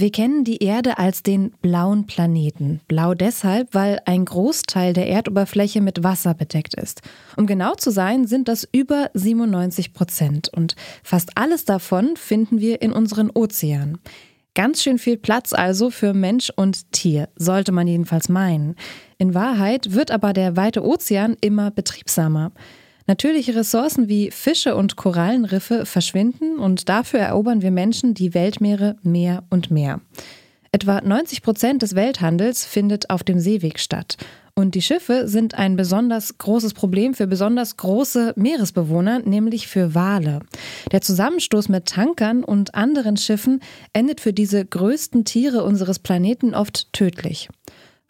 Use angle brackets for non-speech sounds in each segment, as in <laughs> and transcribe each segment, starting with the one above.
Wir kennen die Erde als den blauen Planeten. Blau deshalb, weil ein Großteil der Erdoberfläche mit Wasser bedeckt ist. Um genau zu sein, sind das über 97 Prozent. Und fast alles davon finden wir in unseren Ozeanen. Ganz schön viel Platz also für Mensch und Tier, sollte man jedenfalls meinen. In Wahrheit wird aber der weite Ozean immer betriebsamer. Natürliche Ressourcen wie Fische und Korallenriffe verschwinden und dafür erobern wir Menschen die Weltmeere mehr und mehr. Etwa 90 Prozent des Welthandels findet auf dem Seeweg statt. Und die Schiffe sind ein besonders großes Problem für besonders große Meeresbewohner, nämlich für Wale. Der Zusammenstoß mit Tankern und anderen Schiffen endet für diese größten Tiere unseres Planeten oft tödlich.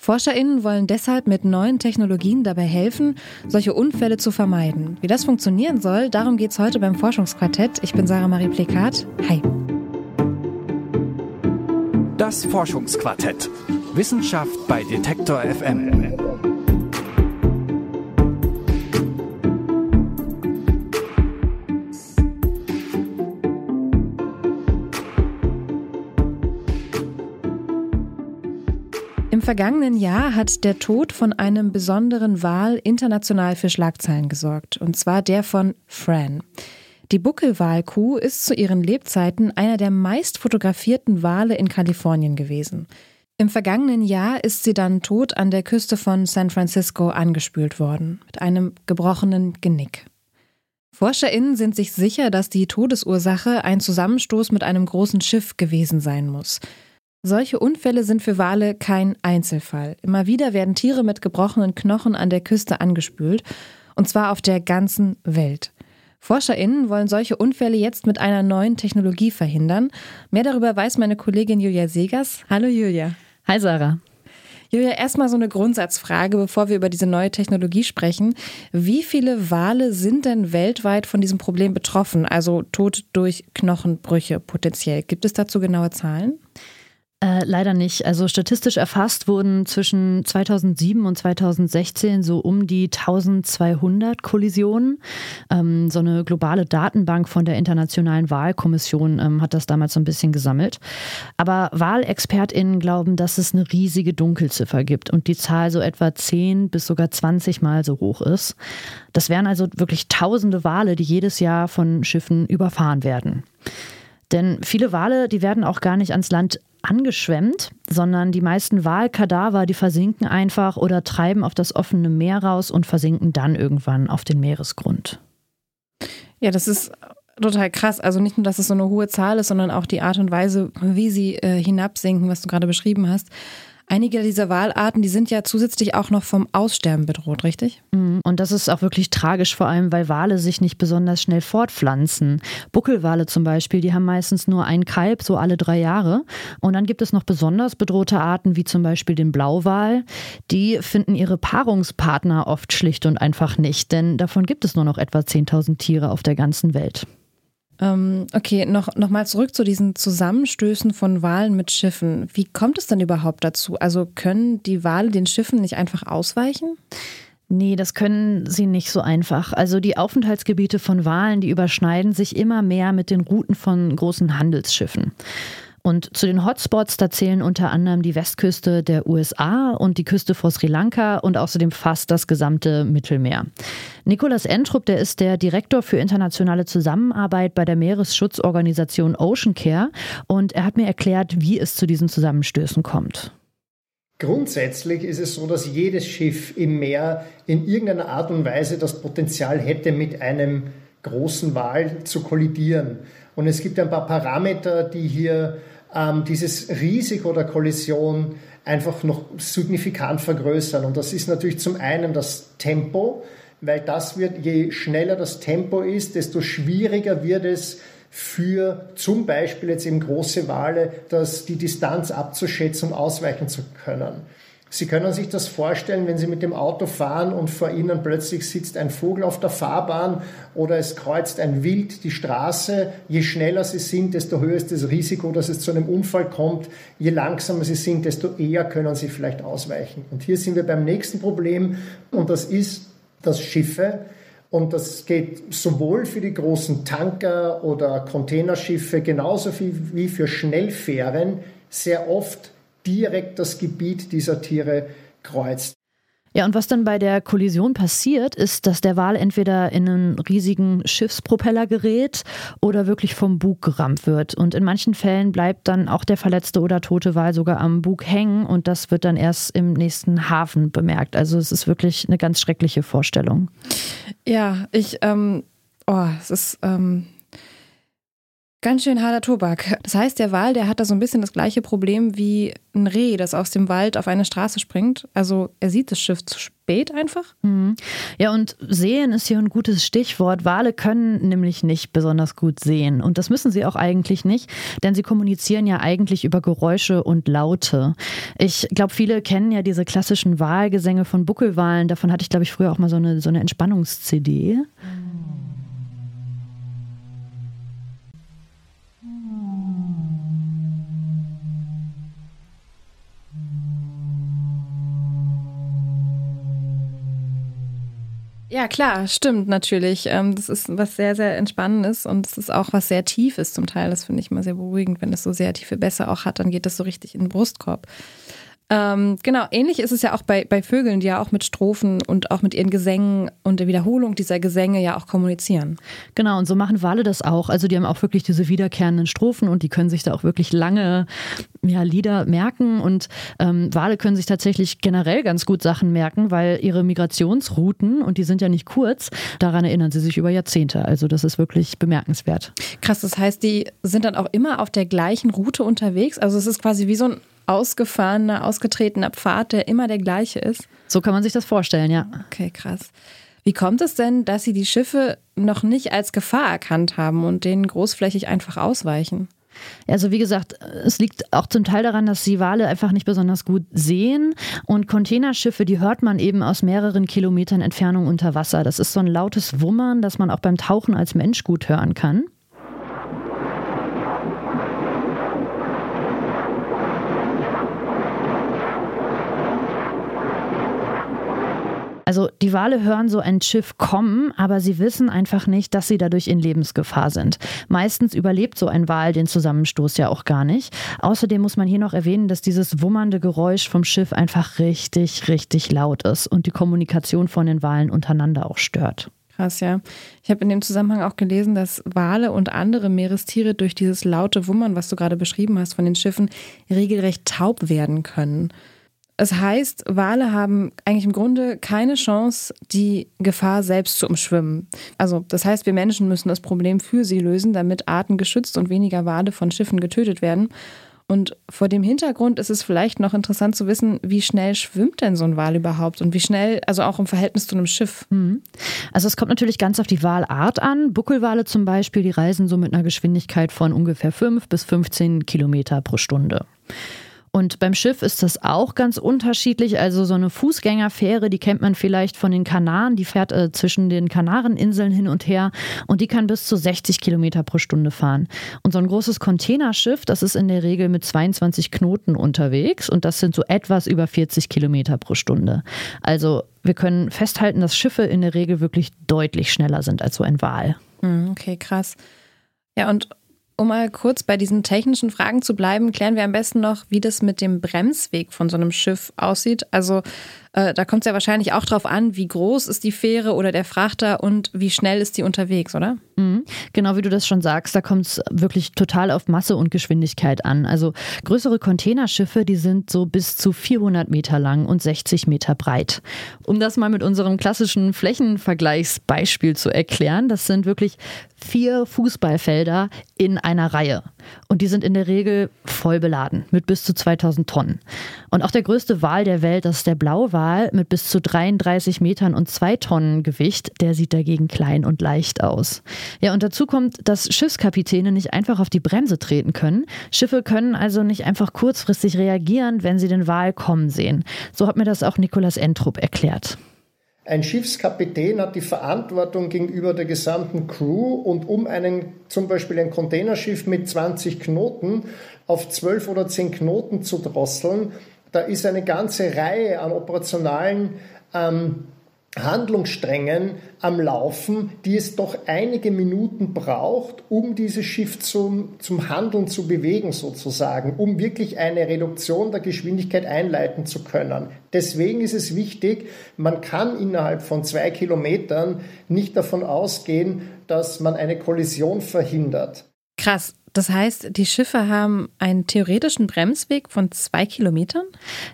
ForscherInnen wollen deshalb mit neuen Technologien dabei helfen, solche Unfälle zu vermeiden. Wie das funktionieren soll, darum geht es heute beim Forschungsquartett. Ich bin Sarah Marie Plekat. Hi. Das Forschungsquartett. Wissenschaft bei Detektor FM. Vergangenen Jahr hat der Tod von einem besonderen Wal international für Schlagzeilen gesorgt, und zwar der von Fran. Die Buckelwalkuh ist zu ihren Lebzeiten einer der meist fotografierten Wale in Kalifornien gewesen. Im vergangenen Jahr ist sie dann tot an der Küste von San Francisco angespült worden, mit einem gebrochenen Genick. ForscherInnen sind sich sicher, dass die Todesursache ein Zusammenstoß mit einem großen Schiff gewesen sein muss. Solche Unfälle sind für Wale kein Einzelfall. Immer wieder werden Tiere mit gebrochenen Knochen an der Küste angespült, und zwar auf der ganzen Welt. ForscherInnen wollen solche Unfälle jetzt mit einer neuen Technologie verhindern. Mehr darüber weiß meine Kollegin Julia Segers. Hallo Julia. Hi Sarah. Julia, erstmal so eine Grundsatzfrage, bevor wir über diese neue Technologie sprechen. Wie viele Wale sind denn weltweit von diesem Problem betroffen? Also Tod durch Knochenbrüche potenziell. Gibt es dazu genaue Zahlen? Äh, leider nicht. Also statistisch erfasst wurden zwischen 2007 und 2016 so um die 1200 Kollisionen. Ähm, so eine globale Datenbank von der Internationalen Wahlkommission ähm, hat das damals so ein bisschen gesammelt. Aber WahlexpertInnen glauben, dass es eine riesige Dunkelziffer gibt und die Zahl so etwa 10 bis sogar 20 Mal so hoch ist. Das wären also wirklich tausende Wale, die jedes Jahr von Schiffen überfahren werden. Denn viele Wale, die werden auch gar nicht ans Land angeschwemmt, sondern die meisten Walkadaver, die versinken einfach oder treiben auf das offene Meer raus und versinken dann irgendwann auf den Meeresgrund. Ja, das ist total krass. Also nicht nur, dass es so eine hohe Zahl ist, sondern auch die Art und Weise, wie sie äh, hinabsinken, was du gerade beschrieben hast. Einige dieser Walarten, die sind ja zusätzlich auch noch vom Aussterben bedroht, richtig? Mhm. Und das ist auch wirklich tragisch, vor allem weil Wale sich nicht besonders schnell fortpflanzen. Buckelwale zum Beispiel, die haben meistens nur ein Kalb, so alle drei Jahre. Und dann gibt es noch besonders bedrohte Arten, wie zum Beispiel den Blauwal. Die finden ihre Paarungspartner oft schlicht und einfach nicht, denn davon gibt es nur noch etwa 10.000 Tiere auf der ganzen Welt. Ähm, okay, noch, noch mal zurück zu diesen Zusammenstößen von Walen mit Schiffen. Wie kommt es denn überhaupt dazu? Also können die Wale den Schiffen nicht einfach ausweichen? Nee, das können sie nicht so einfach. Also die Aufenthaltsgebiete von Walen, die überschneiden sich immer mehr mit den Routen von großen Handelsschiffen. Und zu den Hotspots, da zählen unter anderem die Westküste der USA und die Küste vor Sri Lanka und außerdem fast das gesamte Mittelmeer. Nicolas Entrup, der ist der Direktor für internationale Zusammenarbeit bei der Meeresschutzorganisation Ocean Care und er hat mir erklärt, wie es zu diesen Zusammenstößen kommt. Grundsätzlich ist es so, dass jedes Schiff im Meer in irgendeiner Art und Weise das Potenzial hätte, mit einem großen Wal zu kollidieren. Und es gibt ein paar Parameter, die hier ähm, dieses Risiko der Kollision einfach noch signifikant vergrößern. Und das ist natürlich zum einen das Tempo, weil das wird, je schneller das Tempo ist, desto schwieriger wird es für zum Beispiel jetzt eben große Wale, dass die Distanz abzuschätzen, um ausweichen zu können. Sie können sich das vorstellen, wenn Sie mit dem Auto fahren und vor Ihnen plötzlich sitzt ein Vogel auf der Fahrbahn oder es kreuzt ein Wild die Straße. Je schneller Sie sind, desto höher ist das Risiko, dass es zu einem Unfall kommt. Je langsamer Sie sind, desto eher können Sie vielleicht ausweichen. Und hier sind wir beim nächsten Problem und das ist, dass Schiffe und das geht sowohl für die großen Tanker oder Containerschiffe genauso wie für Schnellfähren sehr oft direkt das Gebiet dieser Tiere kreuzt. Ja, und was dann bei der Kollision passiert, ist, dass der Wal entweder in einen riesigen Schiffspropeller gerät oder wirklich vom Bug gerammt wird. Und in manchen Fällen bleibt dann auch der verletzte oder tote Wal sogar am Bug hängen und das wird dann erst im nächsten Hafen bemerkt. Also es ist wirklich eine ganz schreckliche Vorstellung. Ja, ich, ähm, oh, es ist, ähm, Ganz schön harter Tobak. Das heißt, der Wal, der hat da so ein bisschen das gleiche Problem wie ein Reh, das aus dem Wald auf eine Straße springt. Also er sieht das Schiff zu spät einfach. Mhm. Ja, und sehen ist hier ein gutes Stichwort. Wale können nämlich nicht besonders gut sehen. Und das müssen sie auch eigentlich nicht, denn sie kommunizieren ja eigentlich über Geräusche und Laute. Ich glaube, viele kennen ja diese klassischen Wahlgesänge von Buckelwalen. Davon hatte ich, glaube ich, früher auch mal so eine, so eine Entspannungs-CD. Mhm. Ja, klar, stimmt natürlich. Ähm, das ist was sehr, sehr Entspannendes und es ist auch was sehr Tiefes zum Teil. Das finde ich immer sehr beruhigend. Wenn es so sehr tiefe Bässe auch hat, dann geht das so richtig in den Brustkorb. Ähm, genau, ähnlich ist es ja auch bei, bei Vögeln, die ja auch mit Strophen und auch mit ihren Gesängen und der Wiederholung dieser Gesänge ja auch kommunizieren. Genau, und so machen Wale das auch. Also die haben auch wirklich diese wiederkehrenden Strophen und die können sich da auch wirklich lange ja, Lieder merken. Und ähm, Wale können sich tatsächlich generell ganz gut Sachen merken, weil ihre Migrationsrouten, und die sind ja nicht kurz, daran erinnern sie sich über Jahrzehnte. Also das ist wirklich bemerkenswert. Krass, das heißt, die sind dann auch immer auf der gleichen Route unterwegs. Also es ist quasi wie so ein ausgefahrener, ausgetretener Pfad, der immer der gleiche ist. So kann man sich das vorstellen, ja. Okay, krass. Wie kommt es denn, dass Sie die Schiffe noch nicht als Gefahr erkannt haben und denen großflächig einfach ausweichen? Also wie gesagt, es liegt auch zum Teil daran, dass die Wale einfach nicht besonders gut sehen und Containerschiffe, die hört man eben aus mehreren Kilometern Entfernung unter Wasser. Das ist so ein lautes Wummern, das man auch beim Tauchen als Mensch gut hören kann. Also die Wale hören so ein Schiff kommen, aber sie wissen einfach nicht, dass sie dadurch in Lebensgefahr sind. Meistens überlebt so ein Wal den Zusammenstoß ja auch gar nicht. Außerdem muss man hier noch erwähnen, dass dieses wummernde Geräusch vom Schiff einfach richtig, richtig laut ist und die Kommunikation von den Walen untereinander auch stört. Krass, ja. Ich habe in dem Zusammenhang auch gelesen, dass Wale und andere Meerestiere durch dieses laute Wummern, was du gerade beschrieben hast von den Schiffen, regelrecht taub werden können. Es heißt, Wale haben eigentlich im Grunde keine Chance, die Gefahr selbst zu umschwimmen. Also das heißt, wir Menschen müssen das Problem für sie lösen, damit Arten geschützt und weniger Wale von Schiffen getötet werden. Und vor dem Hintergrund ist es vielleicht noch interessant zu wissen, wie schnell schwimmt denn so ein Wal überhaupt und wie schnell, also auch im Verhältnis zu einem Schiff. Mhm. Also es kommt natürlich ganz auf die Walart an. Buckelwale zum Beispiel, die reisen so mit einer Geschwindigkeit von ungefähr 5 bis 15 Kilometer pro Stunde. Und beim Schiff ist das auch ganz unterschiedlich. Also so eine Fußgängerfähre, die kennt man vielleicht von den Kanaren, die fährt äh, zwischen den Kanareninseln hin und her und die kann bis zu 60 Kilometer pro Stunde fahren. Und so ein großes Containerschiff, das ist in der Regel mit 22 Knoten unterwegs und das sind so etwas über 40 Kilometer pro Stunde. Also wir können festhalten, dass Schiffe in der Regel wirklich deutlich schneller sind als so ein Wal. Hm, okay, krass. Ja, und um mal kurz bei diesen technischen Fragen zu bleiben, klären wir am besten noch, wie das mit dem Bremsweg von so einem Schiff aussieht. Also äh, da kommt es ja wahrscheinlich auch drauf an, wie groß ist die Fähre oder der Frachter und wie schnell ist die unterwegs, oder? Mhm. Genau wie du das schon sagst, da kommt es wirklich total auf Masse und Geschwindigkeit an. Also größere Containerschiffe, die sind so bis zu 400 Meter lang und 60 Meter breit. Um das mal mit unserem klassischen Flächenvergleichsbeispiel zu erklären, das sind wirklich vier Fußballfelder in einer Reihe. Und die sind in der Regel voll beladen mit bis zu 2000 Tonnen. Und auch der größte Wal der Welt, das ist der Blauwal, Wal mit bis zu 33 Metern und zwei Tonnen Gewicht, der sieht dagegen klein und leicht aus. Ja, und dazu kommt, dass Schiffskapitäne nicht einfach auf die Bremse treten können. Schiffe können also nicht einfach kurzfristig reagieren, wenn sie den Wal kommen sehen. So hat mir das auch Nikolaus Entrup erklärt. Ein Schiffskapitän hat die Verantwortung gegenüber der gesamten Crew und um einen, zum Beispiel ein Containerschiff mit 20 Knoten auf 12 oder 10 Knoten zu drosseln, da ist eine ganze Reihe an operationalen ähm, Handlungssträngen am Laufen, die es doch einige Minuten braucht, um dieses Schiff zum, zum Handeln zu bewegen, sozusagen, um wirklich eine Reduktion der Geschwindigkeit einleiten zu können. Deswegen ist es wichtig, man kann innerhalb von zwei Kilometern nicht davon ausgehen, dass man eine Kollision verhindert. Krass. Das heißt, die Schiffe haben einen theoretischen Bremsweg von zwei Kilometern?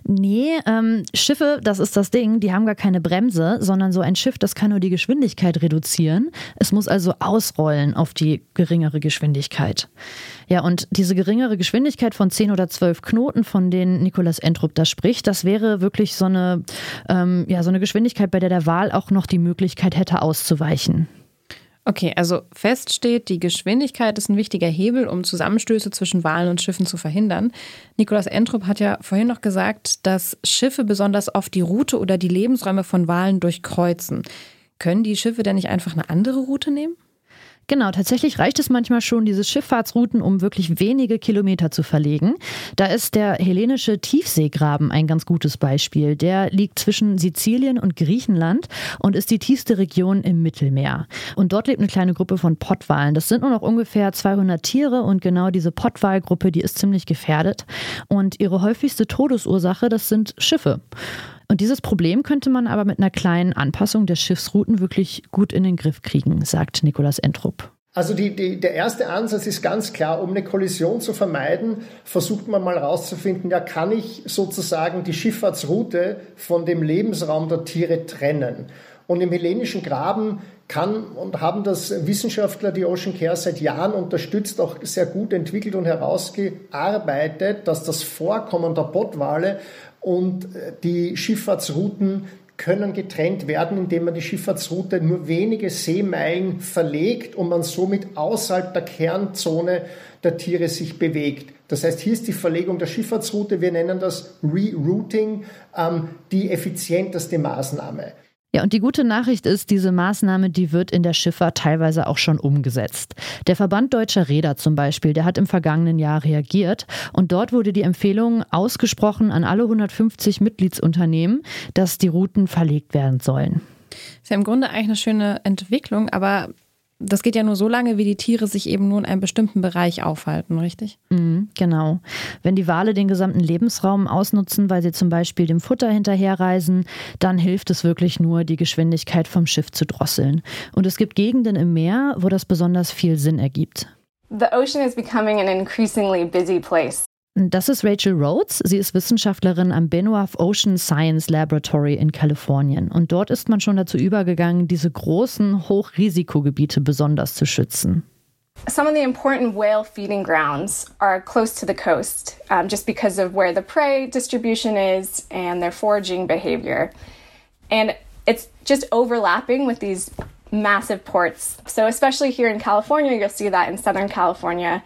Nee, ähm, Schiffe, das ist das Ding, die haben gar keine Bremse, sondern so ein Schiff, das kann nur die Geschwindigkeit reduzieren. Es muss also ausrollen auf die geringere Geschwindigkeit. Ja, und diese geringere Geschwindigkeit von 10 oder 12 Knoten, von denen Nikolaus Entrup da spricht, das wäre wirklich so eine, ähm, ja, so eine Geschwindigkeit, bei der der Wal auch noch die Möglichkeit hätte auszuweichen. Okay, also fest steht, die Geschwindigkeit ist ein wichtiger Hebel, um Zusammenstöße zwischen Walen und Schiffen zu verhindern. Nikolaus Entrup hat ja vorhin noch gesagt, dass Schiffe besonders oft die Route oder die Lebensräume von Walen durchkreuzen. Können die Schiffe denn nicht einfach eine andere Route nehmen? Genau, tatsächlich reicht es manchmal schon, diese Schifffahrtsrouten um wirklich wenige Kilometer zu verlegen. Da ist der hellenische Tiefseegraben ein ganz gutes Beispiel. Der liegt zwischen Sizilien und Griechenland und ist die tiefste Region im Mittelmeer. Und dort lebt eine kleine Gruppe von Pottwalen. Das sind nur noch ungefähr 200 Tiere und genau diese Pottwalgruppe, die ist ziemlich gefährdet. Und ihre häufigste Todesursache, das sind Schiffe. Und dieses Problem könnte man aber mit einer kleinen Anpassung der Schiffsrouten wirklich gut in den Griff kriegen, sagt Nikolaus Entrup. Also die, die, der erste Ansatz ist ganz klar, um eine Kollision zu vermeiden, versucht man mal herauszufinden, ja, kann ich sozusagen die Schifffahrtsroute von dem Lebensraum der Tiere trennen? Und im hellenischen Graben kann und haben das Wissenschaftler, die Ocean Care seit Jahren unterstützt, auch sehr gut entwickelt und herausgearbeitet, dass das Vorkommen der Pottwale und äh, die Schifffahrtsrouten können getrennt werden, indem man die Schifffahrtsroute nur wenige Seemeilen verlegt und man somit außerhalb der Kernzone der Tiere sich bewegt. Das heißt, hier ist die Verlegung der Schifffahrtsroute, wir nennen das Rerouting, ähm, die effizienteste Maßnahme. Ja, und die gute Nachricht ist, diese Maßnahme, die wird in der Schifffahrt teilweise auch schon umgesetzt. Der Verband Deutscher Räder zum Beispiel, der hat im vergangenen Jahr reagiert und dort wurde die Empfehlung ausgesprochen an alle 150 Mitgliedsunternehmen, dass die Routen verlegt werden sollen. Ist ja im Grunde eigentlich eine schöne Entwicklung, aber das geht ja nur so lange, wie die Tiere sich eben nur in einem bestimmten Bereich aufhalten, richtig? Mhm, genau. Wenn die Wale den gesamten Lebensraum ausnutzen, weil sie zum Beispiel dem Futter hinterherreisen, dann hilft es wirklich nur, die Geschwindigkeit vom Schiff zu drosseln. Und es gibt Gegenden im Meer, wo das besonders viel Sinn ergibt. The ocean is becoming an increasingly busy place. Das ist Rachel Rhodes. Sie ist Wissenschaftlerin am Benioff Ocean Science Laboratory in Kalifornien. Und dort ist man schon dazu übergegangen, diese großen Hochrisikogebiete besonders zu schützen. Some of the important whale feeding grounds are close to the coast, um, just because of where the prey distribution is and their foraging behavior. And it's just overlapping with these massive ports. So, especially here in California, you'll see that in Southern California.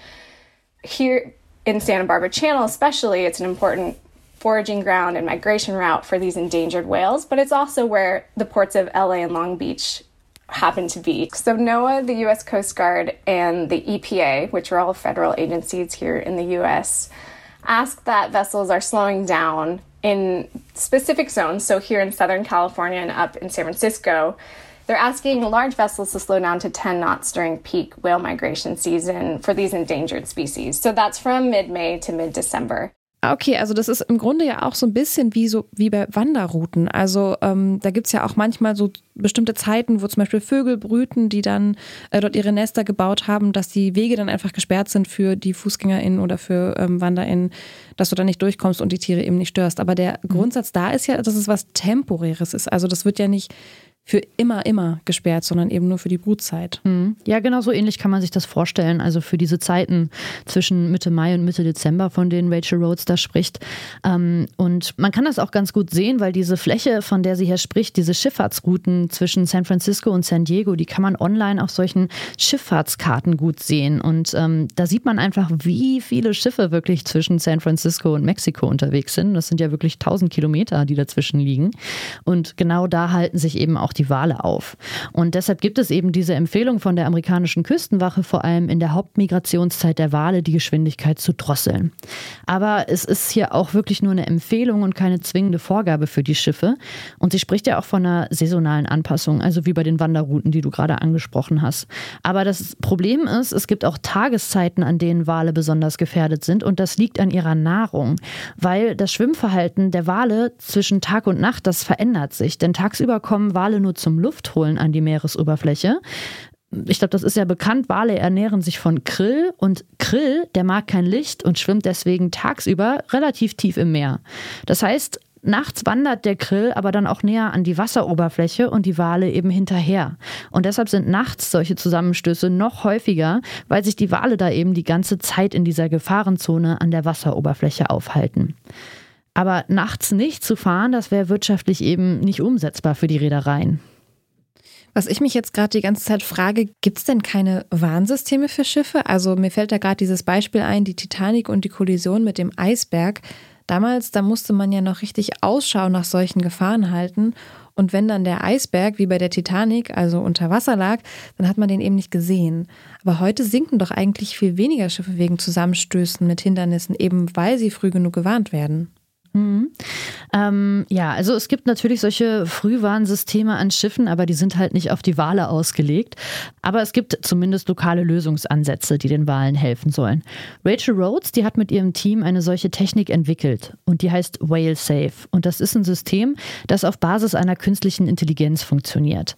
Here, in Santa Barbara Channel, especially, it's an important foraging ground and migration route for these endangered whales, but it's also where the ports of LA and Long Beach happen to be. So, NOAA, the US Coast Guard, and the EPA, which are all federal agencies here in the US, ask that vessels are slowing down in specific zones. So, here in Southern California and up in San Francisco, they're asking large vessels to slow down to 10 knots during peak whale migration season for these endangered species. So that's from mid May to mid December. Okay, also das ist im Grunde ja auch so ein bisschen wie so wie bei Wanderrouten. Also ähm, da gibt's ja auch manchmal so bestimmte Zeiten, wo zum Beispiel Vögel brüten, die dann äh, dort ihre Nester gebaut haben, dass die Wege dann einfach gesperrt sind für die FußgängerInnen oder für ähm, WanderInnen, dass du da nicht durchkommst und die Tiere eben nicht störst. Aber der mhm. Grundsatz da ist ja, dass es was Temporäres ist. Also das wird ja nicht für immer, immer gesperrt, sondern eben nur für die Brutzeit. Mhm. Ja, genau so ähnlich kann man sich das vorstellen. Also für diese Zeiten zwischen Mitte Mai und Mitte Dezember, von denen Rachel Rhodes da spricht. Ähm, und man kann das auch ganz gut sehen, weil diese Fläche, von der sie hier spricht, diese Schifffahrtsrouten zwischen San Francisco und San Diego, die kann man online auf solchen Schifffahrtskarten gut sehen. Und ähm, da sieht man einfach, wie viele Schiffe wirklich zwischen San Francisco und Mexiko unterwegs sind. Das sind ja wirklich 1000 Kilometer, die dazwischen liegen. Und genau da halten sich eben auch die Wale auf. Und deshalb gibt es eben diese Empfehlung von der amerikanischen Küstenwache, vor allem in der Hauptmigrationszeit der Wale die Geschwindigkeit zu drosseln. Aber es ist hier auch wirklich nur eine Empfehlung und keine zwingende Vorgabe für die Schiffe. Und sie spricht ja auch von einer saisonalen Anpassung, also wie bei den Wanderrouten, die du gerade angesprochen hast. Aber das Problem ist, es gibt auch Tageszeiten, an denen Wale besonders gefährdet sind und das liegt an ihrer Nahrung, weil das Schwimmverhalten der Wale zwischen Tag und Nacht, das verändert sich. Denn tagsüber kommen Wale nur zum Luftholen an die Meeresoberfläche. Ich glaube, das ist ja bekannt, Wale ernähren sich von Krill und Krill, der mag kein Licht und schwimmt deswegen tagsüber relativ tief im Meer. Das heißt, Nachts wandert der Krill aber dann auch näher an die Wasseroberfläche und die Wale eben hinterher. Und deshalb sind nachts solche Zusammenstöße noch häufiger, weil sich die Wale da eben die ganze Zeit in dieser Gefahrenzone an der Wasseroberfläche aufhalten. Aber nachts nicht zu fahren, das wäre wirtschaftlich eben nicht umsetzbar für die Reedereien. Was ich mich jetzt gerade die ganze Zeit frage, gibt es denn keine Warnsysteme für Schiffe? Also mir fällt da gerade dieses Beispiel ein, die Titanic und die Kollision mit dem Eisberg. Damals, da musste man ja noch richtig Ausschau nach solchen Gefahren halten. Und wenn dann der Eisberg, wie bei der Titanic, also unter Wasser lag, dann hat man den eben nicht gesehen. Aber heute sinken doch eigentlich viel weniger Schiffe wegen Zusammenstößen mit Hindernissen, eben weil sie früh genug gewarnt werden. Mhm. Ähm, ja, also es gibt natürlich solche Frühwarnsysteme an Schiffen, aber die sind halt nicht auf die Wale ausgelegt. Aber es gibt zumindest lokale Lösungsansätze, die den Walen helfen sollen. Rachel Rhodes, die hat mit ihrem Team eine solche Technik entwickelt und die heißt Whale Safe. Und das ist ein System, das auf Basis einer künstlichen Intelligenz funktioniert.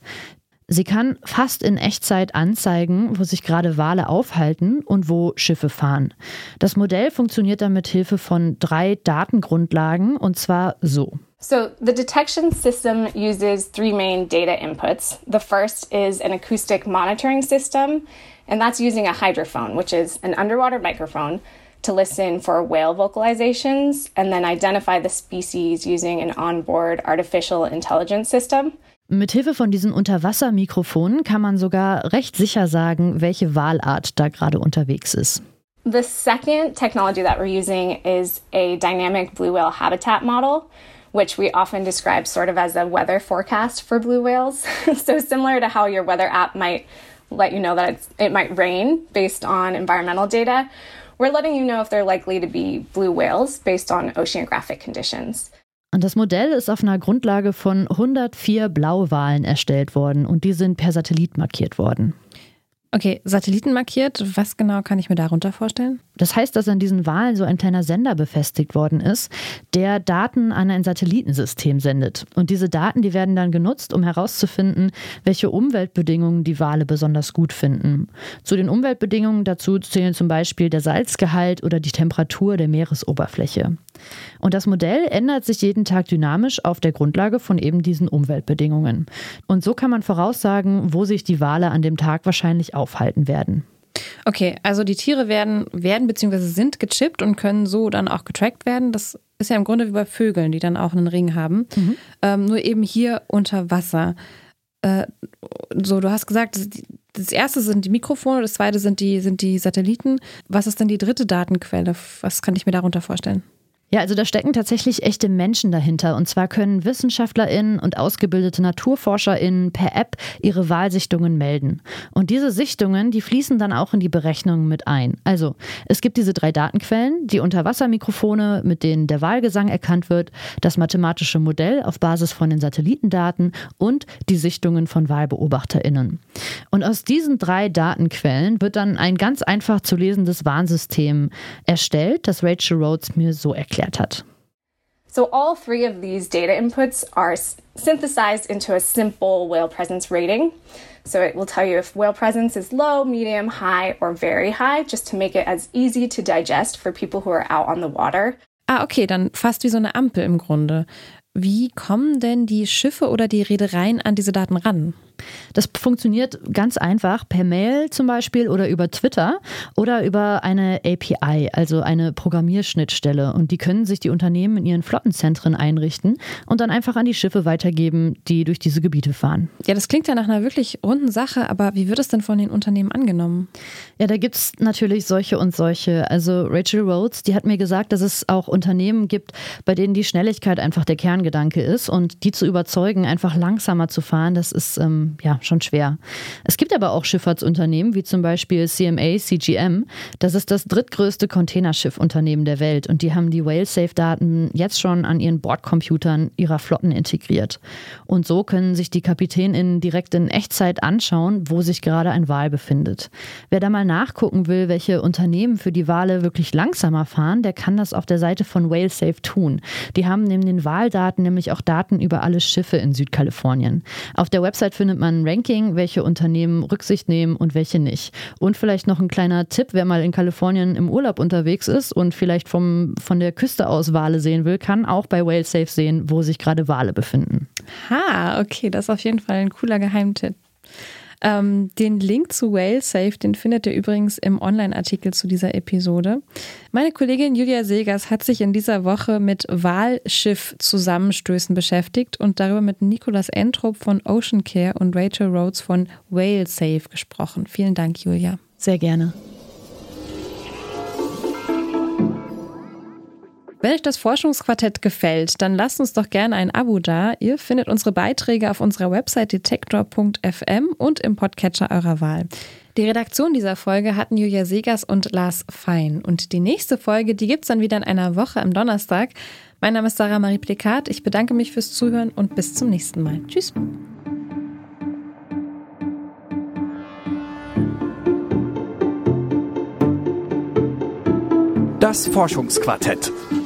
Sie kann fast in Echtzeit anzeigen, wo sich gerade Wale aufhalten und wo Schiffe fahren. Das Modell funktioniert dann mit Hilfe von drei Datengrundlagen und zwar so. So, the detection system uses three main data inputs. The first is an acoustic monitoring system, and that's using a hydrophone, which is an underwater microphone, to listen for whale vocalizations and then identify the species using an onboard artificial intelligence system. Mithilfe von diesen Unterwassermikrofonen kann man sogar recht sicher sagen, welche Walart da gerade unterwegs ist. The second technology that we're using is a dynamic blue whale habitat model, which we often describe sort of as a weather forecast for blue whales. <laughs> so similar to how your weather app might let you know that it might rain based on environmental data, we're letting you know if they're likely to be blue whales based on oceanographic conditions. Und das Modell ist auf einer Grundlage von 104 Blauwalen erstellt worden und die sind per Satellit markiert worden. Okay, Satelliten markiert, was genau kann ich mir darunter vorstellen? Das heißt, dass an diesen Wahlen so ein kleiner Sender befestigt worden ist, der Daten an ein Satellitensystem sendet. Und diese Daten, die werden dann genutzt, um herauszufinden, welche Umweltbedingungen die Wale besonders gut finden. Zu den Umweltbedingungen dazu zählen zum Beispiel der Salzgehalt oder die Temperatur der Meeresoberfläche. Und das Modell ändert sich jeden Tag dynamisch auf der Grundlage von eben diesen Umweltbedingungen. Und so kann man voraussagen, wo sich die Wale an dem Tag wahrscheinlich aufhalten werden. Okay, also die Tiere werden, werden bzw. sind gechippt und können so dann auch getrackt werden. Das ist ja im Grunde wie bei Vögeln, die dann auch einen Ring haben. Mhm. Ähm, nur eben hier unter Wasser. Äh, so, du hast gesagt, das erste sind die Mikrofone, das zweite sind die, sind die Satelliten. Was ist denn die dritte Datenquelle? Was kann ich mir darunter vorstellen? Ja, also da stecken tatsächlich echte Menschen dahinter. Und zwar können WissenschaftlerInnen und ausgebildete NaturforscherInnen per App ihre Wahlsichtungen melden. Und diese Sichtungen, die fließen dann auch in die Berechnungen mit ein. Also, es gibt diese drei Datenquellen, die Unterwassermikrofone, mit denen der Wahlgesang erkannt wird, das mathematische Modell auf Basis von den Satellitendaten und die Sichtungen von WahlbeobachterInnen. Und aus diesen drei Datenquellen wird dann ein ganz einfach zu lesendes Warnsystem erstellt, das Rachel Rhodes mir so erklärt hat. So all three of these data inputs are synthesized into a simple whale presence rating. So it will tell you if whale presence is low, medium, high, or very high, just to make it as easy to digest for people who are out on the water. Ah, okay, dann fast wie so eine Ampel im Grunde. Wie kommen denn die Schiffe oder die Reedereien an diese Daten ran? Das funktioniert ganz einfach per Mail zum Beispiel oder über Twitter oder über eine API, also eine Programmierschnittstelle. Und die können sich die Unternehmen in ihren Flottenzentren einrichten und dann einfach an die Schiffe weitergeben, die durch diese Gebiete fahren. Ja, das klingt ja nach einer wirklich runden Sache, aber wie wird es denn von den Unternehmen angenommen? Ja, da gibt es natürlich solche und solche. Also Rachel Rhodes, die hat mir gesagt, dass es auch Unternehmen gibt, bei denen die Schnelligkeit einfach der Kerngedanke ist und die zu überzeugen, einfach langsamer zu fahren, das ist ähm, ja schon schwer. Es gibt aber auch Schifffahrtsunternehmen, wie zum Beispiel CMA, CGM. Das ist das drittgrößte Containerschiffunternehmen der Welt und die haben die Whale-Safe-Daten jetzt schon an ihren Bordcomputern ihrer Flotten integriert. Und so können sich die KapitänInnen direkt in Echtzeit anschauen, wo sich gerade ein Wal befindet. Wer da mal nachgucken will, welche Unternehmen für die Wale wirklich langsamer fahren, der kann das auf der Seite von WhaleSafe tun. Die haben neben den Wahldaten nämlich auch Daten über alle Schiffe in Südkalifornien. Auf der Website findet man ein Ranking, welche Unternehmen Rücksicht nehmen und welche nicht. Und vielleicht noch ein kleiner Tipp, wer mal in Kalifornien im Urlaub unterwegs ist und vielleicht vom, von der Küste aus Wale sehen will, kann auch bei WhaleSafe sehen, wo sich gerade Wale befinden. Ha, okay, das ist auf jeden Fall ein cooler Geheimtipp. Ähm, den Link zu WhaleSafe, den findet ihr übrigens im Online-Artikel zu dieser Episode. Meine Kollegin Julia Segers hat sich in dieser Woche mit Wahlschiff-Zusammenstößen beschäftigt und darüber mit Nicolas Entrop von Ocean Care und Rachel Rhodes von WhaleSafe gesprochen. Vielen Dank, Julia. Sehr gerne. Wenn euch das Forschungsquartett gefällt, dann lasst uns doch gerne ein Abo da. Ihr findet unsere Beiträge auf unserer Website detektor.fm und im Podcatcher eurer Wahl. Die Redaktion dieser Folge hatten Julia Segers und Lars Fein. Und die nächste Folge, die gibt es dann wieder in einer Woche am Donnerstag. Mein Name ist Sarah Marie Plikat. Ich bedanke mich fürs Zuhören und bis zum nächsten Mal. Tschüss. Das Forschungsquartett.